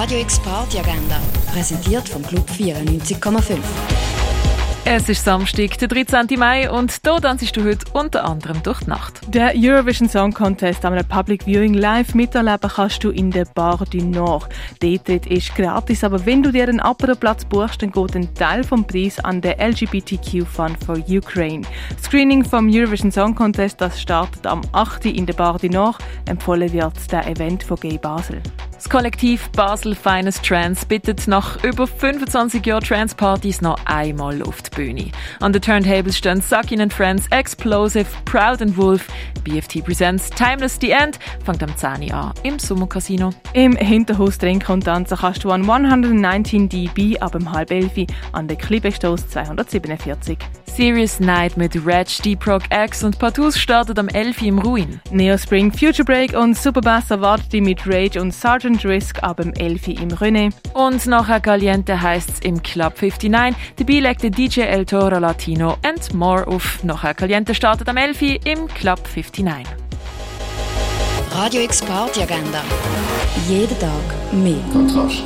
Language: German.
Radio X Party Agenda, präsentiert vom Club 94,5. Es ist Samstag, der 13. Mai und hier tanzt du heute unter anderem durch die Nacht. Der Eurovision Song Contest am Public Viewing live miterleben kannst du in der Bar du Nord. Der Eintritt ist gratis, aber wenn du dir einen Platz buchst, dann geht ein Teil vom Preis an den LGBTQ Fund for Ukraine. Screening vom Eurovision Song Contest das startet am 8. in der Bar du Nord. Empfohlen wird der Event von Gay Basel. Das Kollektiv Basel Finest Trans bittet nach über 25 Jahren Trans-Partys noch einmal auf die Bühne. An den Turntables stehen Sakin and Friends, Explosive, Proud and Wolf. BFT Presents Timeless The End fängt am 10 Uhr an im Sommercasino. Im Hinterhaus trinken und tanzen kannst du an 119 dB ab dem halb elf an der Klippestoß 247. Serious Night mit Reg, Deep Rock X und Patus startet am 11 im Ruin. Neo Spring, Future Break und Superbass erwartet dich mit Rage und Sergeant Risk ab dem 11 im René. Und nachher Caliente heisst es im Club 59. Dabei legt der DJ El Toro Latino and more auf. Nachher Caliente startet am 11 im Club 59. Radio X Party Agenda. Jeden Tag mehr. Kontrast.